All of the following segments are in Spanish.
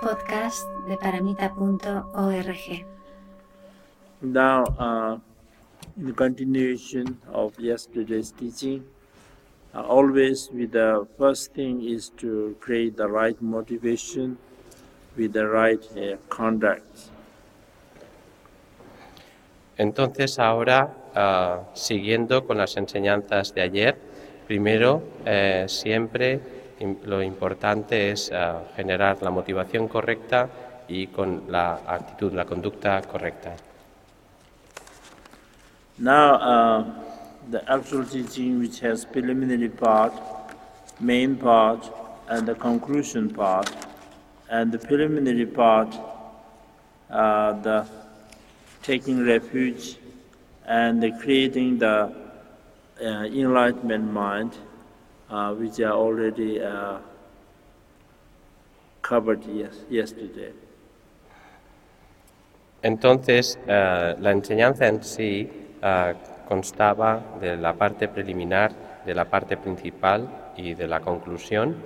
podcast de paramita.org. Now, uh, in continuation of yesterday's teaching, uh, always with the first thing is to create the right motivation with the right uh, conduct. Entonces ahora, uh, siguiendo con las enseñanzas de ayer, primero eh, siempre lo importante es uh, generar la motivación correcta y con la actitud, la conducta correcta. Now, uh, the actual teaching, which has preliminary part, main part, and the conclusion part, and the preliminary part, uh, the taking refuge and the creating the enlightenment mind, uh, which are already uh, yesterday. Entonces, uh, la enseñanza en sí uh, constaba de la parte preliminar, de la parte principal y de la conclusión.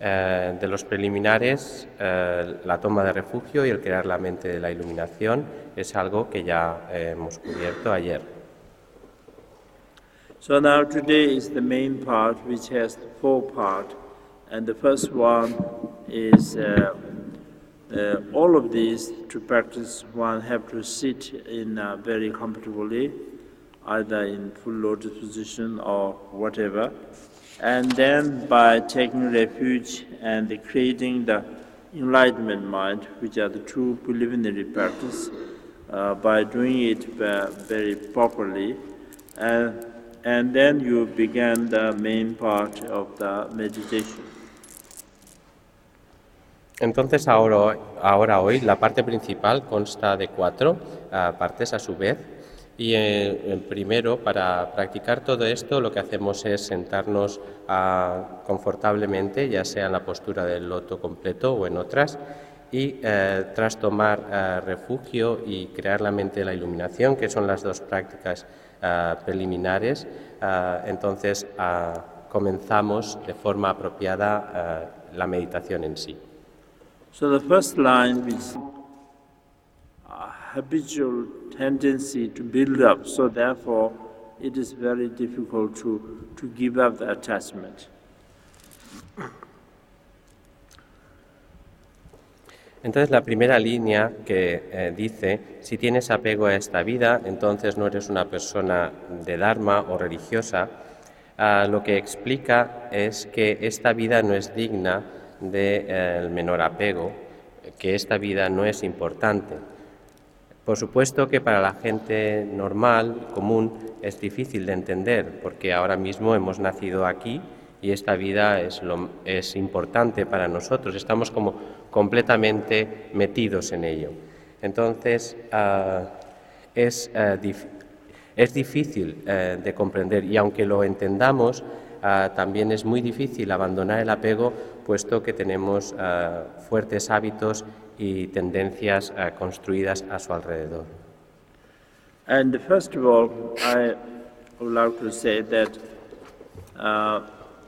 Uh, de los preliminares, la toma de refugio y el crear la mente de la iluminación es algo que ya hemos cubierto ayer. So now today is the main part which has four parts. and the first one is uh, uh, all of these to practice one have to sit in uh, very comfortably either in full lotus position or whatever and then by taking refuge and creating the enlightenment mind which are the two preliminary practice uh, by doing it uh, very properly and and then you begin the main part of the meditation. Entonces ahora, ahora hoy la parte principal consta de cuatro uh, partes a su vez y eh, primero para practicar todo esto lo que hacemos es sentarnos uh, confortablemente ya sea en la postura del loto completo o en otras y eh, tras tomar eh, refugio y crear la mente de la iluminación que son las dos prácticas uh, preliminares, uh, entonces uh, comenzamos de forma apropiada la meditación en sí. So the first line is habitual tendency to build up, so therefore it is very difficult to, to give up the attachment. Entonces la primera línea que eh, dice, si tienes apego a esta vida, entonces no eres una persona de Dharma o religiosa, uh, lo que explica es que esta vida no es digna del de, eh, menor apego, que esta vida no es importante. Por supuesto que para la gente normal, común, es difícil de entender, porque ahora mismo hemos nacido aquí y esta vida es, lo, es importante para nosotros, estamos como completamente metidos en ello. Entonces, uh, es, dif es, difícil uh, de comprender y aunque lo entendamos, también es muy difícil abandonar el apego, puesto que tenemos fuertes hábitos y tendencias construidas a su alrededor. And first of all, I would like to say that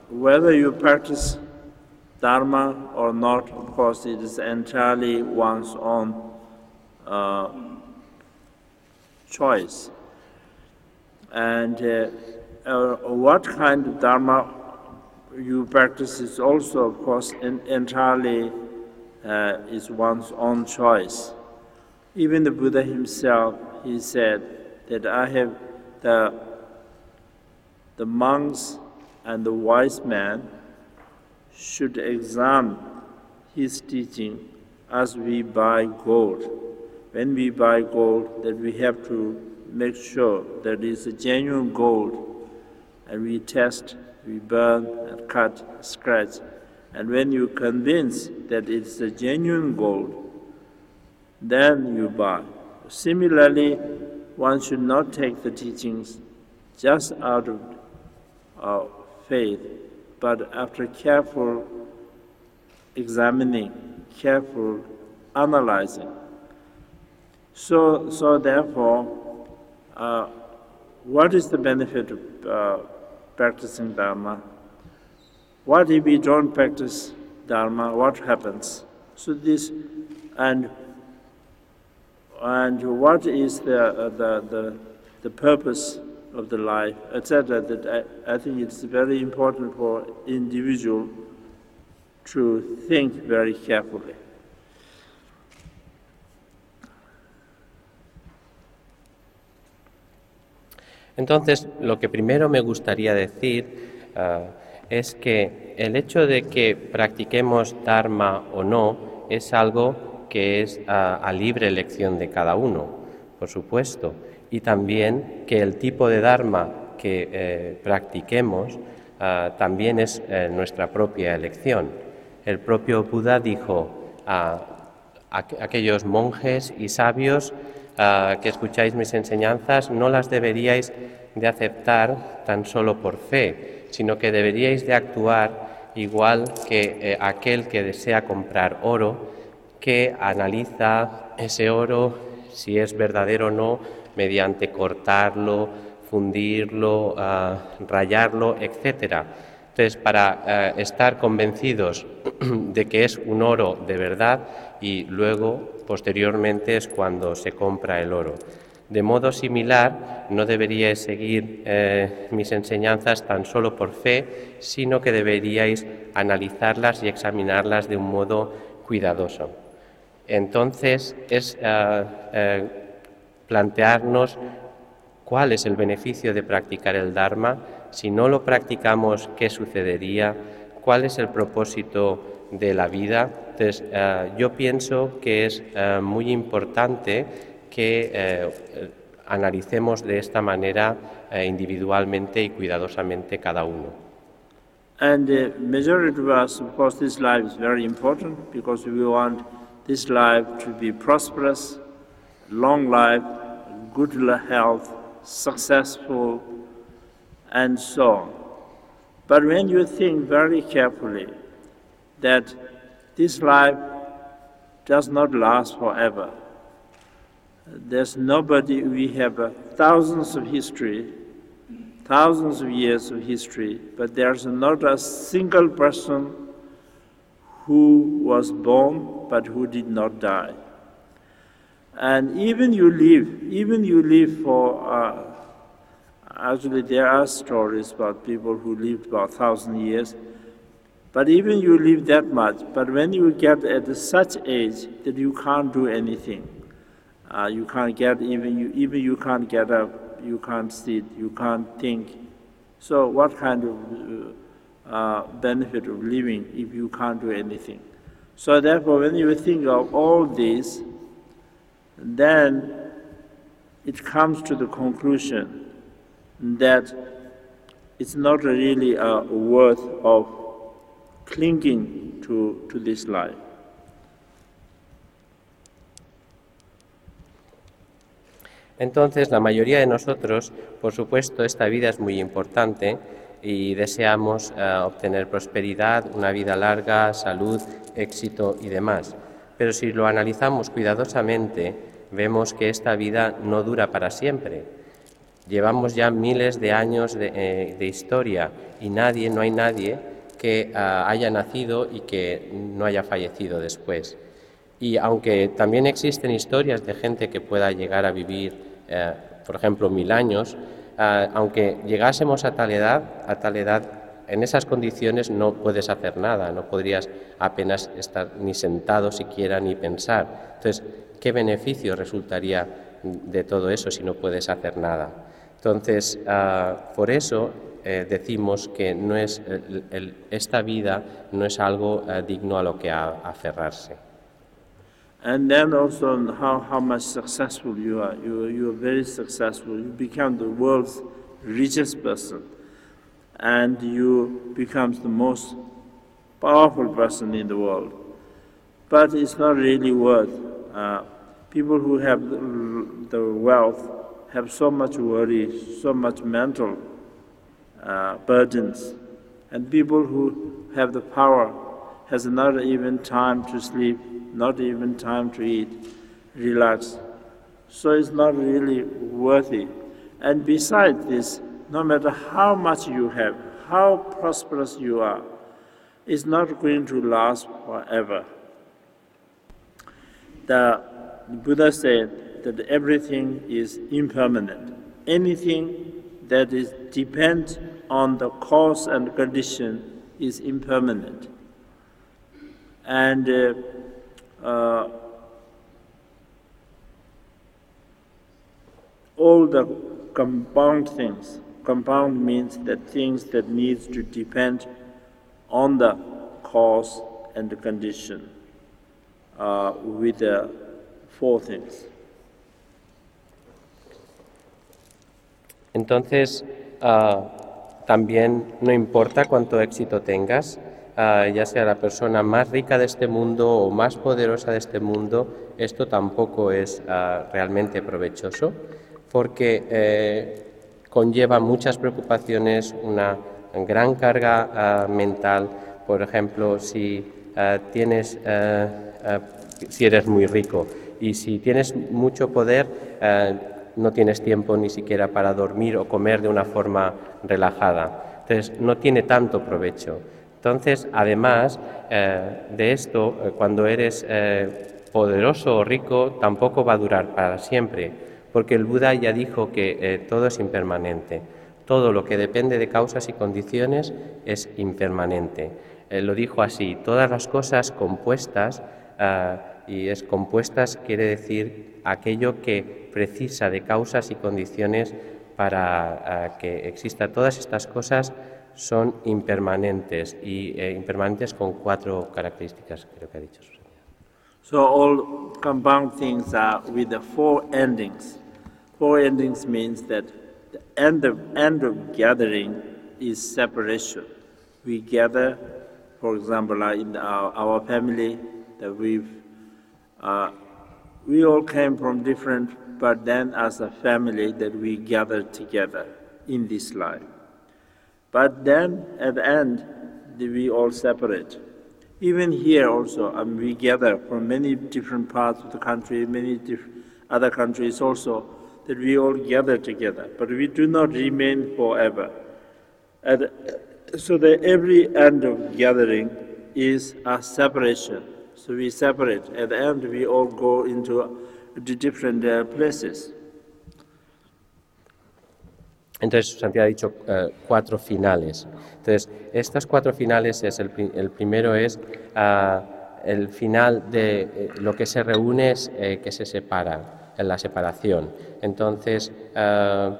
whether you practice Dharma or not, of course, it is entirely one's own uh, choice. And uh, uh, what kind of Dharma you practice is also, of course, in, entirely uh, is one's own choice. Even the Buddha himself, he said that I have the, the monks and the wise man should examine his teaching as we buy gold. When we buy gold, that we have to make sure that it is genuine gold, and we test, we burn, and cut, scratch. And when you convince that it's a genuine gold, then you buy. Similarly, one should not take the teachings just out of uh, faith, but after careful examining, careful analyzing. So, so therefore, uh, what is the benefit of uh, practicing Dharma? What if we don't practice Dharma? What happens? So this, and and what is the uh, the, the the purpose of the life, etc. That I, I think it's very important for individual to think very carefully. Entonces, lo que primero me gustaría decir uh, es que el hecho de que practiquemos Dharma o no es algo que es uh, a libre elección de cada uno, por supuesto, y también que el tipo de Dharma que eh, practiquemos uh, también es eh, nuestra propia elección. El propio Buda dijo a, aquellos monjes y sabios uh, que escucháis mis enseñanzas, no las deberíais de aceptar tan solo por fe, sino que deberíais de actuar igual que eh, aquel que desea comprar oro, que analiza ese oro, si es verdadero o no, mediante cortarlo, fundirlo, uh, rayarlo, etc. Entonces, para uh, estar convencidos de que es un oro de verdad y luego posteriormente es cuando se compra el oro. De modo similar, no deberíais seguir eh, mis enseñanzas tan solo por fe, sino que deberíais analizarlas y examinarlas de un modo cuidadoso. Entonces, es eh, eh, plantearnos cuál es el beneficio de practicar el Dharma, si no lo practicamos, qué sucedería, cuál es el propósito de la vida. Entonces, uh, yo pienso que es uh, muy importante que uh, analicemos de esta manera individualmente y cuidadosamente cada uno. And the majority of us, of course, this life is very important because we want this life to be prosperous, long life, good health, successful, and so on. But when you think very carefully, that this life does not last forever. There's nobody, we have thousands of history, thousands of years of history, but there's not a single person who was born but who did not die. And even you live, even you live for, uh, actually there are stories about people who lived about thousand years, but even you live that much, but when you get at such age that you can't do anything, uh, you can't get even you even you can't get up, you can't sit, you can't think. So what kind of uh, benefit of living if you can't do anything? So therefore, when you think of all this, then it comes to the conclusion that it's not really a worth of clinging to, to this life. Entonces, la mayoría de nosotros, por supuesto, esta vida es muy importante y deseamos uh, obtener prosperidad, una vida larga, salud, éxito y demás. Pero si lo analizamos cuidadosamente, vemos que esta vida no dura para siempre. Llevamos ya miles de años de, eh, historia y nadie, no hay nadie que uh, haya nacido y que no haya fallecido después. Y aunque también existen historias de gente que pueda llegar a vivir, eh, por ejemplo, mil años, uh, aunque llegásemos a tal edad, a tal edad, en esas condiciones no puedes hacer nada, no podrías apenas estar ni sentado siquiera ni pensar. Entonces, ¿qué beneficio resultaría de todo eso si no puedes hacer nada? Entonces, uh, por eso eh, decimos que no es, el, el, esta vida no es algo uh, digno a lo que a, aferrarse. And then also how, how much successful you are. You, you are very successful. You become the world's richest person. And you become the most powerful person in the world. But it's not really worth. Uh, people who have the wealth have so much worry, so much mental uh, burdens. And people who have the power has not even time to sleep, not even time to eat, relax. So it's not really worthy. And besides this, no matter how much you have, how prosperous you are, it's not going to last forever. the Buddha said that everything is impermanent. Anything that is depend on the cause and condition is impermanent. And uh, uh, all the compound things, compound means that things that needs to depend on the cause and the condition uh, with the four things. Entonces, ah, también no importa cuánto éxito tengas, ah, ya sea la persona más rica de este mundo o más poderosa de este mundo, esto tampoco es ah, realmente provechoso porque eh, conlleva muchas preocupaciones, una gran carga mental. Por ejemplo, si tienes, si eres muy rico y si tienes mucho poder, no tienes tiempo ni siquiera para dormir o comer de una forma relajada. Entonces, no tiene tanto provecho. Entonces, además eh, de esto, eh, cuando eres eh, poderoso o rico, tampoco va a durar para siempre, porque el Buda ya dijo que todo es impermanente. Todo lo que depende de causas y condiciones es impermanente. lo dijo así, todas las cosas compuestas, y es compuestas quiere decir aquello que precisa de causas y condiciones para uh, que exista. Todas estas cosas son impermanentes y eh, impermanentes con cuatro características, creo que ha dicho. So all compound things are with the four endings. Four endings means that the end of, end of gathering is separation. We gather, for example, in our, our family, that we've, uh, we all came from different but then as a family that we gather together in this life. But then at the end, we all separate. Even here also, um, we gather from many different parts of the country, many other countries also, that we all gather together. But we do not remain forever. And so that every end of gathering is a separation. So we separate. At the end, we all go into different uh, places. Entonces, Santiago ha dicho uh, cuatro finales. Entonces, estas cuatro finales, es el, el primero es uh, el final de eh, lo que se reúne es eh, que se separa, en la separación. Entonces, eh,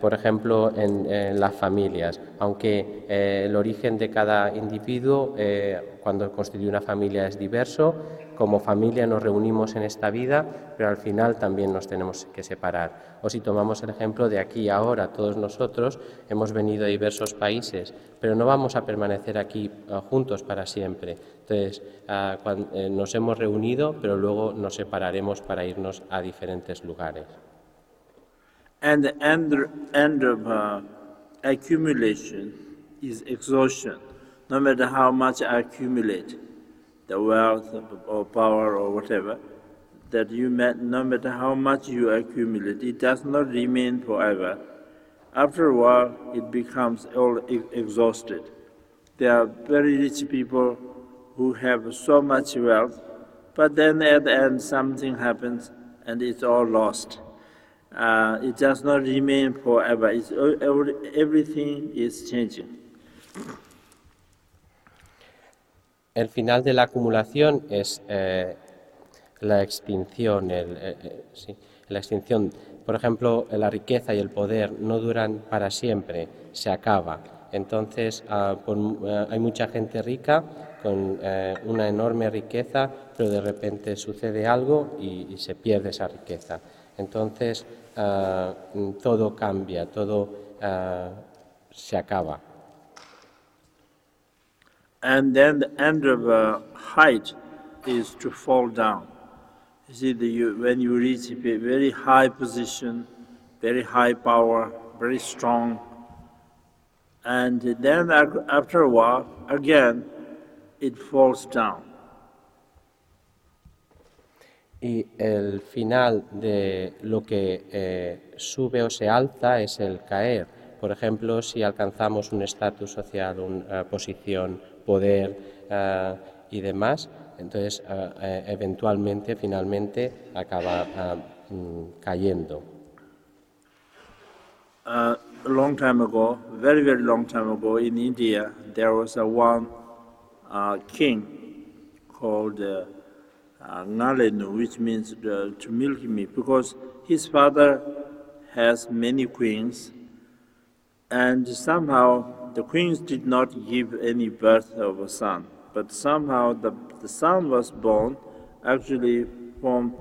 por ejemplo, en, las familias. Aunque eh, el origen de cada individuo, eh, cuando constituye una familia, es diverso, como familia nos reunimos en esta vida, pero al final también nos tenemos que separar. O si tomamos el ejemplo de aquí ahora, todos nosotros hemos venido a diversos países, pero no vamos a permanecer aquí juntos para siempre. Entonces, ah, nos hemos reunido, pero luego nos separaremos para irnos a diferentes lugares. And the end, end of uh, accumulation is exhaustion. No matter how much I accumulate, the wealth or power or whatever, that you met, no matter how much you accumulate, it does not remain forever. After a while, it becomes all exhausted. There are very rich people who have so much wealth, but then at the end something happens and it's all lost. Uh, it does not remain forever. It's. El final de la acumulación es eh, la extinción. Eh, eh, la extinción. Por ejemplo, la riqueza y el poder no duran para siempre, se acaba. Entonces, por, uh, hay mucha gente rica con una enorme riqueza, pero de repente sucede algo y, y se pierde esa riqueza. Entonces, uh, todo cambia, todo uh, se acaba. And then the end of a height is to fall down. You see, the, you, when you reach a very high position, very high power, very strong, and then after a while, again, it falls down. Y el final de lo que eh, sube o se alza es el caer. Por ejemplo, si alcanzamos un estatus social, una posición, poder eh, y demás, entonces eh, eventualmente, finalmente, acaba mm, cayendo. Uh, a long time ago, very very long time ago, in India, there was a one uh, king called uh, uh, which means uh, to milk me, because his father has many queens, and somehow the queens did not give any birth of a son, but somehow the, the son was born actually from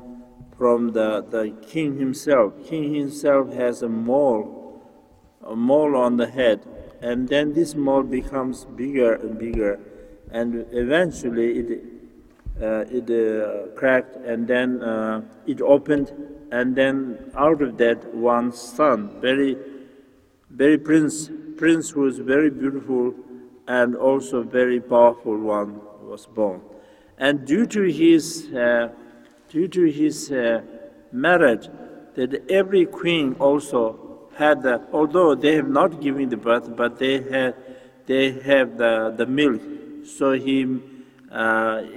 from the, the king himself. King himself has a mole, a mole on the head, and then this mole becomes bigger and bigger, and eventually it it uh, cracked, and then uh, it opened, and then out of that one son, very very prince, prince was very beautiful and also very powerful one was born. And due to his, uh, due to his uh, marriage, that every queen also had the, although they have not given the birth, but they had, they have the, the milk. So he, uh,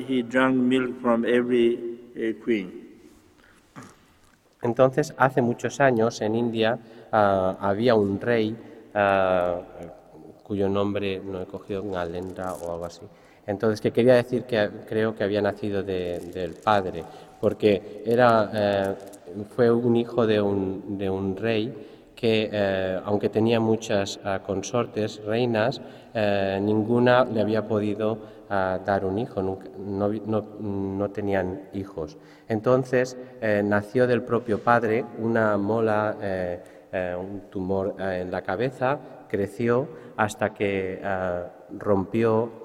he drank milk from every uh, queen. Entonces, hace muchos años en India ah, había un rey ah, cuyo nombre no he cogido, Ngalendra o algo así. Entonces, que quería decir que creo que había nacido de- del padre, porque era, eh, fue un hijo de un, de un rey que, eh, aunque tenía muchas consortes, reinas, ninguna le había podido ah, dar un hijo, no, no- no tenían hijos. Entonces, eh, nació del propio padre una mola, eh, eh, un tumor en la cabeza, creció hasta que ah, rompió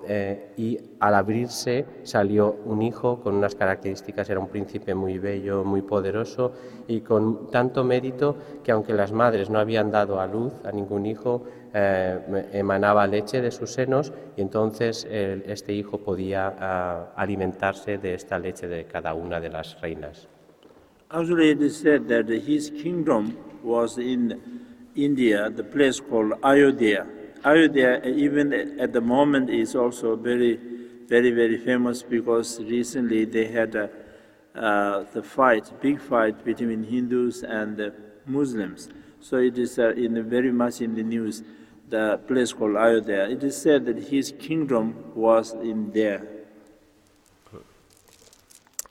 y al abrirse salió un hijo con unas características, era un príncipe muy bello, muy poderoso y con tanto mérito que aunque las madres no habían dado a luz a ningún hijo, eh, emanaba leche de sus senos y entonces el- este hijo podía ah, alimentarse de esta leche de cada una de las reinas. Actually, it is said that his kingdom was in India, the place called Ayodhya. Ayodhya, even at the moment, is also very, very, very famous because recently they had a, uh, the fight, big fight between Hindus and Muslims. So it is uh, in very much in the news. The place called Ayodhya. It is said that his kingdom was in there.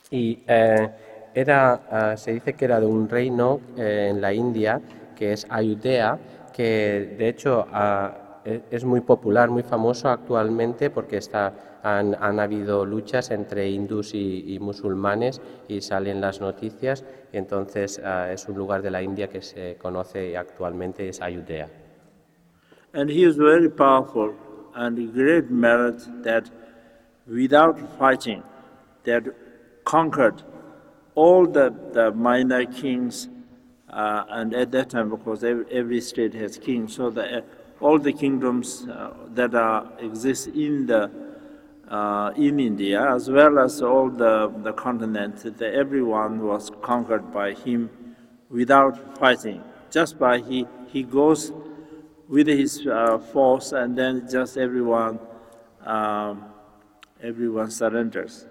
Y eh, era, ah, se dice que era de un reino eh, en la India, que es Ayudhya, que de hecho ah, e- es muy popular, muy famoso actualmente porque está, han, habido luchas entre hindús y, musulmanes y salen las noticias y entonces ah, es un lugar de la India que se conoce actualmente, es Ayudhya. And he was very powerful and great merit that without fighting, that conquered all the, the minor kings. Uh, and at that time, of course, every, every state has kings. So the, uh, all the kingdoms uh, that are, exist in the uh, in India, as well as all the, the continent, the, everyone was conquered by him without fighting. Just by he, he goes with his uh, force, and then just everyone, um, everyone surrenders.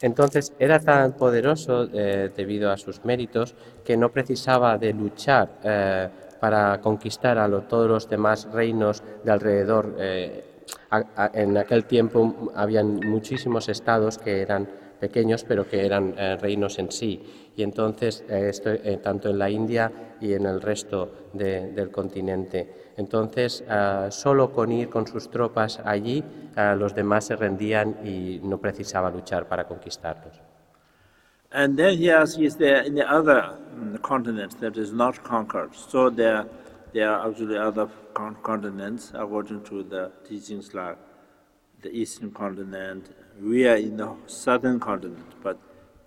Entonces era tan poderoso eh, debido a sus méritos que no precisaba de luchar eh, para conquistar a lo- todos los demás reinos de alrededor. eh, a- a- en aquel tiempo habían muchísimos estados que eran pequeños pero que eran eh, reinos en sí. Y entonces, eh, esto, eh, tanto en la India y en el resto de- del continente. Entonces, ah, solo con ir con sus tropas allí, ah, los demás se rendían y no precisaba luchar para conquistarlos. And then he asks, is there any other mm, continent that is not conquered? So there, there are actually other con- continents according to the teachings like the eastern continent. we are in the southern continent, but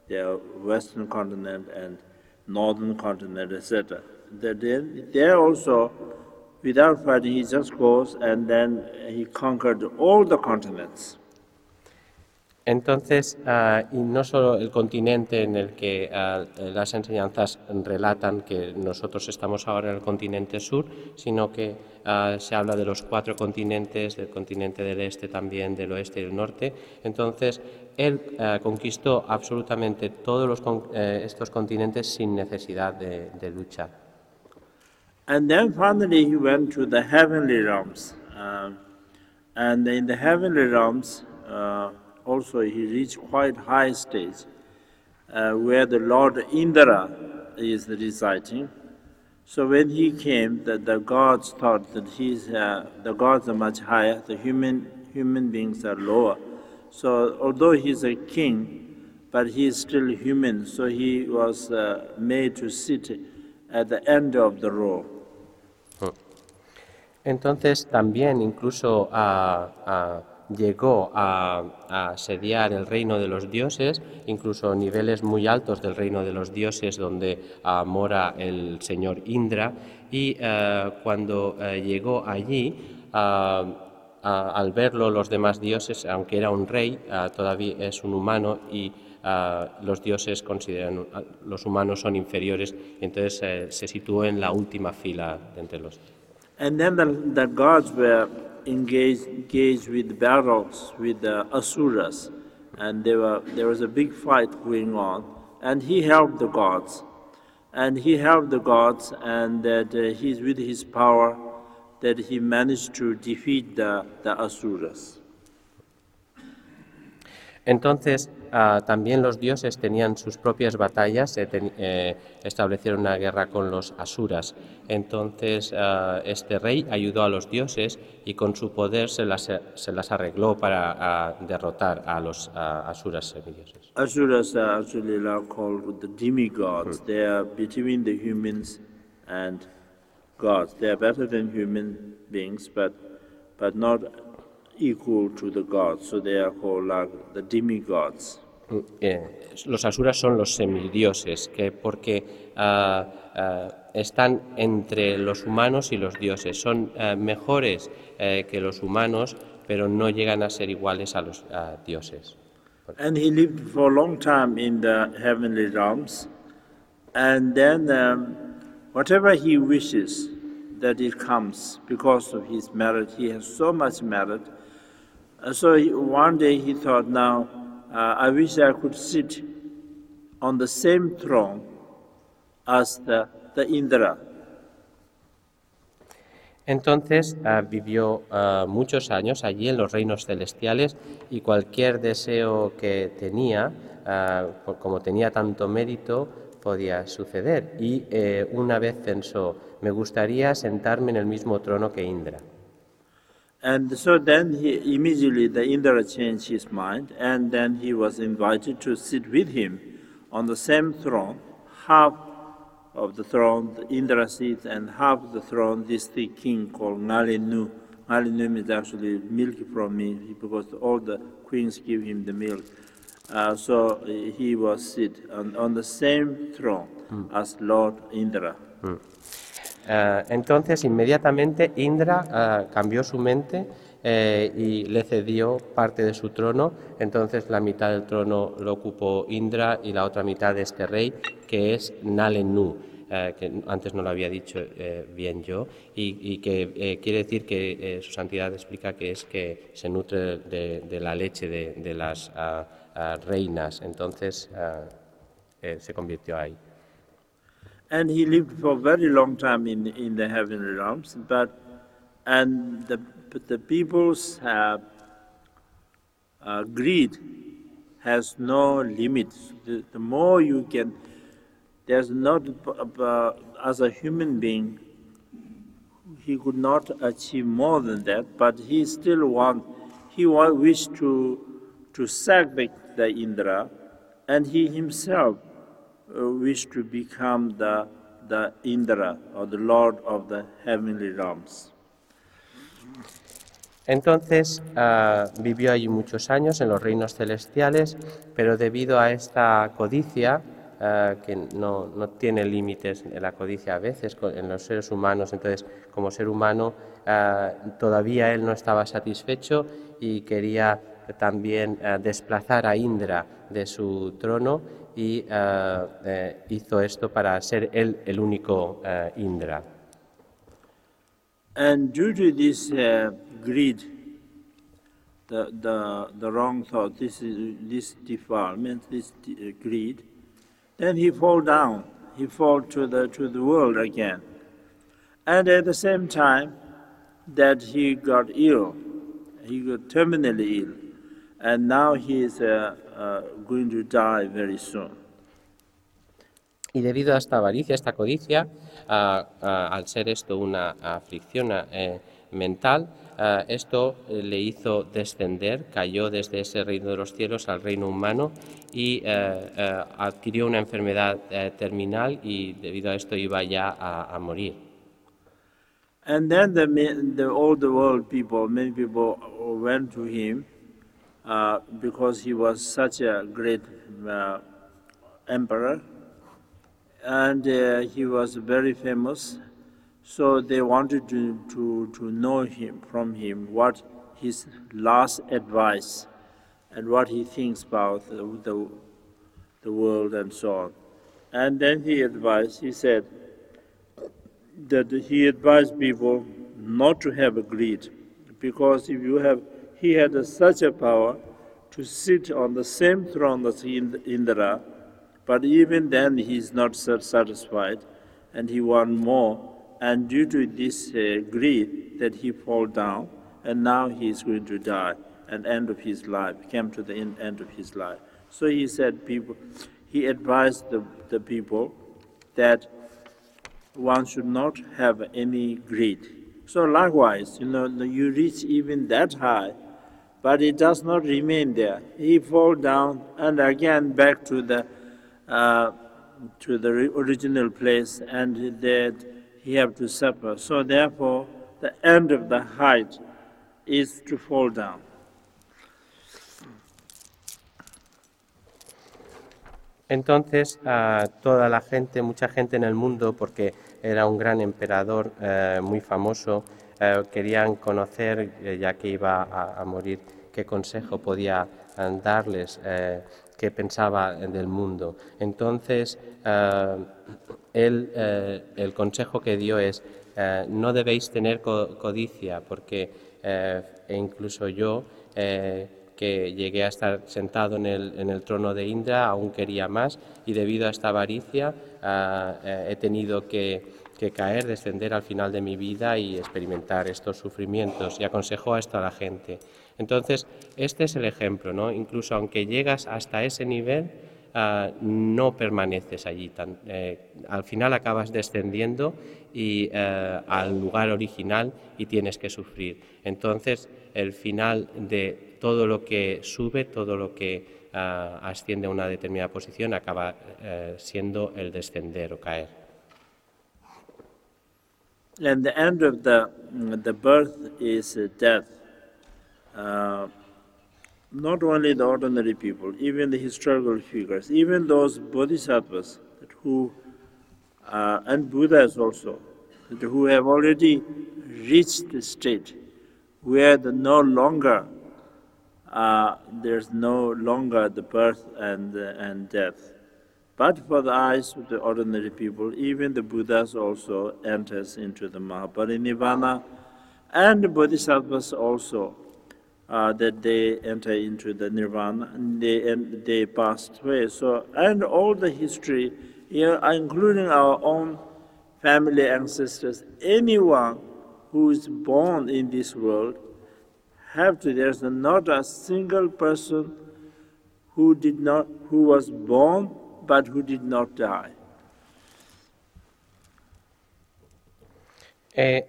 there are western continent and northern continent, etc. Then there also, without fighting, he just goes and then he conquered all the continents. Entonces, ah, y no solo el continente en el que ah, las enseñanzas relatan que nosotros estamos ahora en el continente sur, sino que ah, se habla de los cuatro continentes, del continente del este también, del oeste y del norte. Entonces, él conquistó absolutamente todos los, eh, estos continentes sin necesidad de, de lucha. And then finally he went to the heavenly realms. And in the heavenly realms, uh, also he reached quite high stage uh, where the Lord Indra is residing. So when he came, the, the gods thought that he's, uh, the gods are much higher, the human, human beings are lower. So although he's a king, but he is still human, so he was uh, made to sit at the end of the row. Entonces también incluso a llegó a, asediar el reino de los dioses, incluso niveles muy altos del reino de los dioses donde mora el señor Indra, y eh, cuando eh, llegó allí, al verlo los demás dioses, aunque era un rey, todavía es un humano y los dioses consideran, los humanos son inferiores, y entonces eh, se situó en la última fila entre los. And then the gods were engaged, engaged with battles with the Asuras, and there, were, there was a big fight going on, and he helped the gods. And he helped the gods, and that uh, he's with his power, that he managed to defeat the, the Asuras. Entonces, Ah, también los dioses tenían sus propias batallas, eh, eh, establecieron una guerra con los asuras. Entonces ah, este rey ayudó a los dioses y con su poder se las, se las arregló para ah, derrotar a los asuras semidioses. Asuras are actually called the demigods. Hmm. They are between the humans and gods. They are better than human beings, but, but not equal to the gods. So they are called like the demigods. Eh, los asuras son los semidioses, que porque ah, ah, están entre los humanos y los dioses. Son ah, mejores eh, que los humanos, pero no llegan a ser iguales a los dioses. And he lived for a long time in the heavenly realms, and then um, whatever he wishes, that it comes because of his merit. He has so much merit. so one day he thought, now I wish I could sit on the same throne as the, Indra. Entonces uh, vivió uh, muchos años allí en los reinos celestiales y cualquier deseo que tenía, uh, como tenía tanto mérito, podía suceder. Y eh, una vez pensó, me gustaría sentarme en el mismo trono que Indra. And so then he immediately the Indra changed his mind, and then he was invited to sit with him on the same throne, half of the throne the Indra sits, and half of the throne this the king called Ngalinu. Ngalinu is actually milk from me because all the queens give him the milk. Uh, so he was sit on, on the same throne mm. as Lord Indra. Mm. Eh, entonces, inmediatamente Indra eh, cambió su mente eh, y le cedió parte de su trono. Entonces, la mitad del trono lo ocupó Indra y la otra mitad de este rey, que es Nalenu. que antes no lo había dicho bien yo, y, que quiere decir que su santidad explica que es que se nutre de, la leche de, las ah, ah, reinas, entonces se convirtió ahí. And he lived for a very long time in in the heavenly realms. But and the the people's uh, uh, greed has no limits. The, the, more you can, there's not uh, as a human being, he could not achieve more than that. But he still want, he wished to to sack the, Indra, and he himself wish to become the, the Indra or the Lord of the heavenly realms. Entonces uh, vivió allí muchos años en los reinos celestiales, pero debido a esta codicia, uh, que no, no, tiene límites en la codicia a veces en los seres humanos, entonces como ser humano uh, todavía él no estaba satisfecho y quería también desplazar a Indra de su trono y eh, eh, hizo esto para ser él el único eh, Indra. And due to this uh, greed, the, the, the wrong thought, this, is, this defilement, this uh, greed, then he fall down. He fall to the, to the world again. And at the same time that he got ill, he got terminally ill. And now he is uh, going to die very soon. Y debido a esta avaricia, esta codicia, al ser esto una aflicción eh, mental, esto eh, le hizo descender, cayó desde ese reino de los cielos al reino humano y eh, adquirió una enfermedad terminal y debido a esto iba ya a, morir. And then the, the all the world people, many people went to him uh, because he was such a great uh, emperor, and uh, he was very famous. So they wanted to, to, to know him from him what his last advice and what he thinks about the, the, the world and so on. And then he advised, he said, that he advised people not to have a greed because if you have he had such a power to sit on the same throne as Ind- Indra but even then he is not satisfied and he want more and due to this uh, greed that he fall down and now he is going to die and end of his life came to the end of his life so he said people he advised the, the people that one should not have any greed. So likewise, you know, you reach even that high, but it does not remain there. He fall down and again back to the uh, to the original place, and that he have to suffer. So therefore, the end of the height is to fall down. Entonces, a toda la gente, mucha gente en el mundo, porque era un gran emperador eh, muy famoso, eh, querían conocer, eh, ya que iba a, a morir, qué consejo podía eh, darles, eh, qué pensaba del mundo. Entonces, eh, él, el consejo que dio es, no debéis tener co- codicia, porque e incluso yo, que llegué a estar sentado en el, en el trono de Indra, aún quería más y debido a esta avaricia eh, he tenido que, que caer, descender al final de mi vida y experimentar estos sufrimientos y aconsejó a esto a la gente. Entonces, este es el ejemplo, ¿no? Incluso aunque llegas hasta ese nivel, ah, no permaneces allí. tan- eh, al final acabas descendiendo y, eh, al lugar original y tienes que sufrir. Entonces, el final de todo lo que sube, todo lo que ah, asciende a una determinada posición, acaba eh, siendo el descender o caer. And the end of the, the birth is death. Uh, not only the ordinary people, even the historical figures, even those bodhisattvas who, uh, and Buddhas also, who have already reached the state where the no longer uh, there's no longer the birth and, and death. But for the eyes of the ordinary people, even the Buddhas also enters into the Mahaparinirvana, and the Bodhisattvas also, uh, that they enter into the Nirvana, and they, and they passed away. So, and all the history, including our own family ancestors, anyone who is born in this world, have to, there's not a single person who did not, who was born but who did not die. Eh,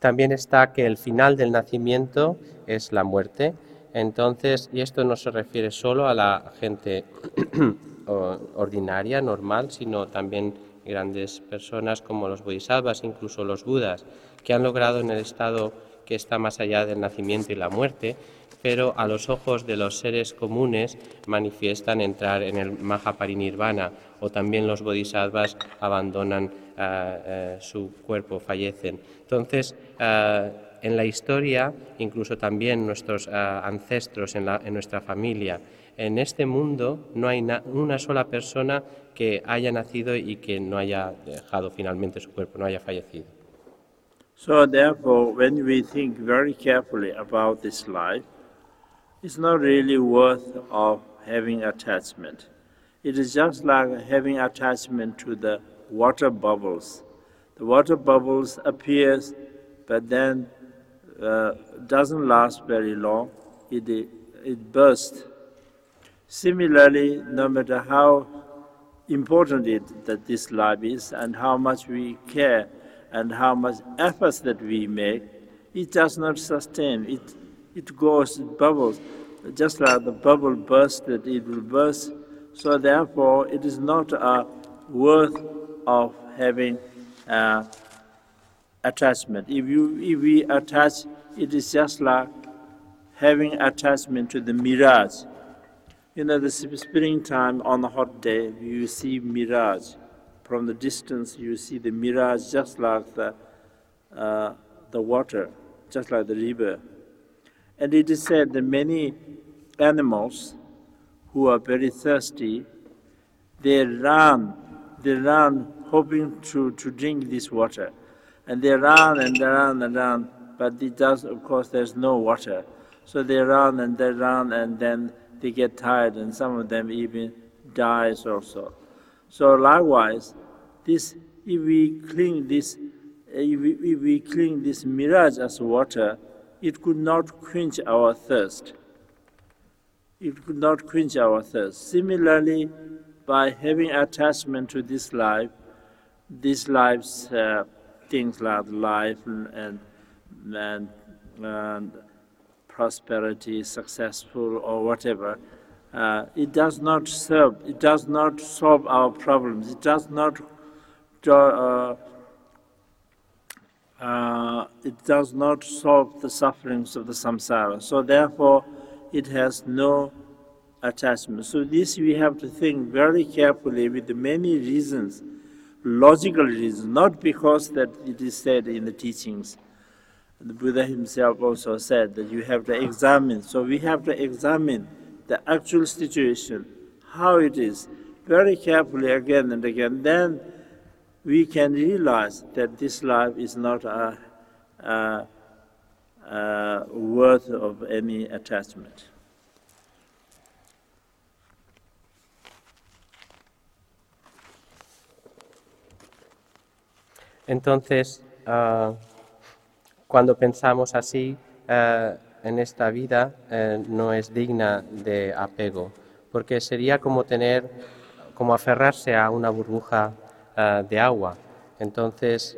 también está que el final del nacimiento es la muerte. Entonces, y esto no se refiere solo a la gente ordinaria, normal, sino también grandes personas como los bodhisattvas, incluso los budas, que han logrado en el estado que está más allá del nacimiento y la muerte, pero a los ojos de los seres comunes manifiestan entrar en el Mahaparinirvana o también los bodhisattvas abandonan ah, eh, su cuerpo, fallecen. Entonces, ah, en la historia, incluso también nuestros ah, ancestros en, nuestra familia, en este mundo no hay una sola persona que haya nacido y que no haya dejado finalmente su cuerpo, no haya fallecido. So therefore, when we think very carefully about this life, it's not really worth of having attachment. It is just like having attachment to the water bubbles. The water bubbles appears, but then uh, doesn't last very long. It, it bursts. Similarly, no matter how important it that this life is and how much we care and how much efforts that we make, it does not sustain. It, it goes, it bubbles. Just like the bubble bursted, it will burst. So therefore, it is not a worth of having uh, attachment. If, you, if we attach, it is just like having attachment to the mirage. You know, the springtime on a hot day, you see mirage. From the distance, you see the mirage just like the, uh, the water, just like the river. And it is said that many animals who are very thirsty, they run, they run hoping to, to drink this water. And they run and they run and run, but it does, of course, there's no water. So they run and they run and then they get tired and some of them even dies also. So likewise, this, if we clean this, if we, if we clean this mirage as water, it could not quench our thirst. It could not quench our thirst. Similarly, by having attachment to this life, this life's uh, things like life and, and, and prosperity, successful or whatever, uh, it does not serve, it does not solve our problems, it does not, uh, uh, it does not solve the sufferings of the samsara. So therefore, it has no attachment. So this we have to think very carefully with many reasons logical reasons, not because that it is said in the teachings. The Buddha himself also said that you have to examine. So we have to examine the actual situation, how it is, very carefully again and again. Then we can realize that this life is not a, a, a worth of any attachment. Entonces, uh, cuando pensamos así, uh, en esta vida uh, no es digna de apego, porque sería como tener, como aferrarse a una burbuja de agua. Entonces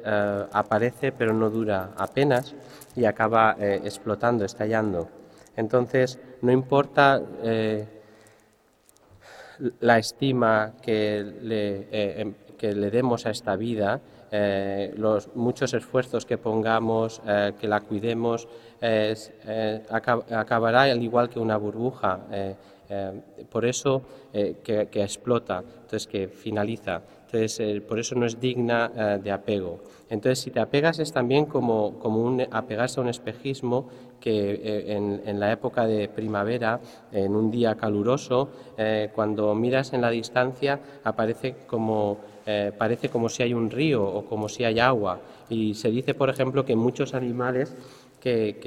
aparece pero no dura apenas y acaba explotando, estallando. Entonces no importa la estima que le, em, que le demos a esta vida, eh, los muchos esfuerzos que pongamos, eh, que la cuidemos, eh, acabará al igual que una burbuja. por eso que, explota, entonces que finaliza. Entonces, por eso no es digna de apego. Entonces, si te apegas es también como, como un, apegarse a un espejismo que en, en, la época de primavera, en un día caluroso, cuando miras en la distancia, aparece como eh, parece como si hay un río o como si hay agua. Y se dice, por ejemplo, que muchos animales que,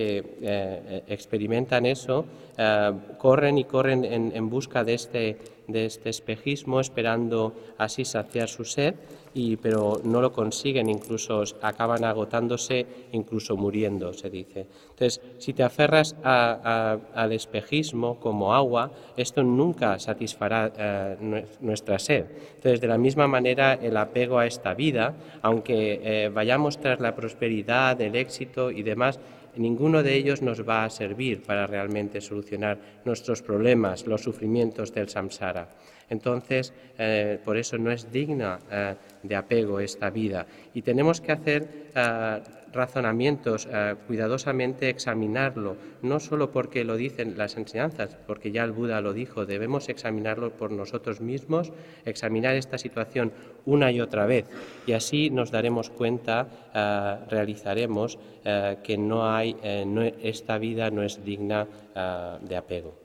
eh, experimentan eso eh, corren y corren en, busca de este, de este espejismo, esperando así saciar su sed y, pero no lo consiguen, incluso acaban agotándose, incluso muriendo, se dice. Entonces, si te aferras al espejismo como agua, esto nunca satisfará eh, nuestra sed. Entonces, de la misma manera, el apego a esta vida, aunque eh, vayamos tras la prosperidad, el éxito y demás, ninguno de ellos nos va a servir para realmente solucionar nuestros problemas, los sufrimientos del samsara. Entonces, eh, por eso no es digna eh, de apego esta vida. Y tenemos que hacer eh, razonamientos, eh, cuidadosamente examinarlo, no solo porque lo dicen las enseñanzas, porque ya el Buda lo dijo, debemos examinarlo por nosotros mismos, examinar esta situación una y otra vez, y así nos daremos cuenta, eh, realizaremos que no hay, esta vida no es digna de apego.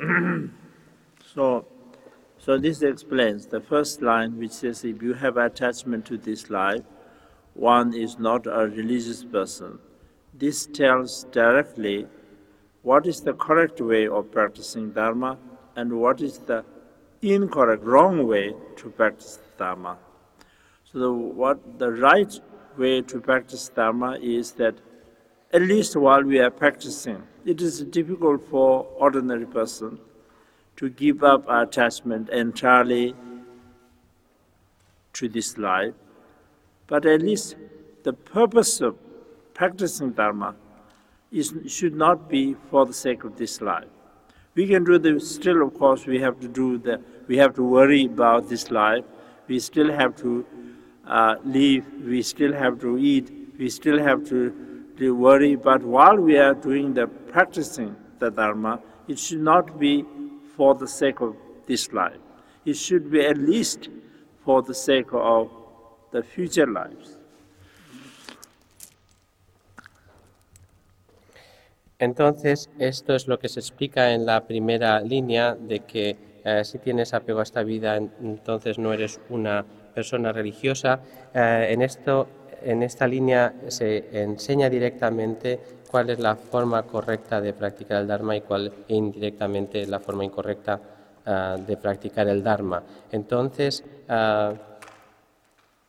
So this explains the first line, which says, if you have attachment to this life, one is not a religious person. This tells directly what is the correct way of practicing Dharma and what is the incorrect, wrong way to practice Dharma. So the, what the right way to practice Dharma is that at least while we are practicing, it is difficult for ordinary person to give up our attachment entirely to this life, but at least the purpose of practicing Dharma is, should not be for the sake of this life. We can do the still, of course, we have to do the, we have to worry about this life. We still have to uh, live. We still have to eat. We still have to, to worry. But while we are doing the practicing the Dharma, it should not be for the sake of this life. It should be at least for the sake of the future lives. Entonces, esto es lo que se explica en la primera línea de que eh, si tienes apego a esta vida, entonces no eres una persona religiosa. Eh, en, esto, en esta línea se enseña directamente cuál es la forma correcta de practicar el Dharma y cuál indirectamente la forma incorrecta ah, de practicar el Dharma. Entonces, ah,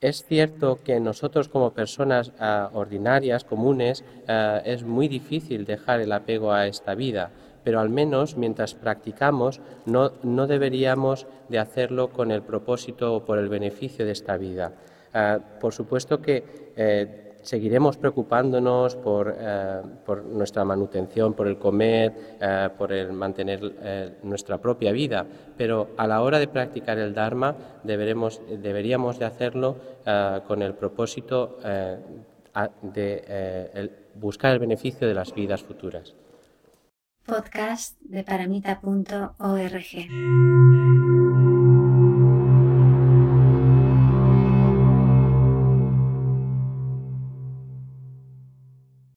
es cierto que nosotros como personas ah, ordinarias, comunes, es muy difícil dejar el apego a esta vida, pero al menos mientras practicamos no, no deberíamos de hacerlo con el propósito o por el beneficio de esta vida. Por supuesto que eh, seguiremos preocupándonos por, eh, por, nuestra manutención, por el comer, eh, por el mantener eh, nuestra propia vida, pero a la hora de practicar el Dharma deberemos, deberíamos de hacerlo con el propósito de buscar el beneficio de las vidas futuras. Podcast de paramita.org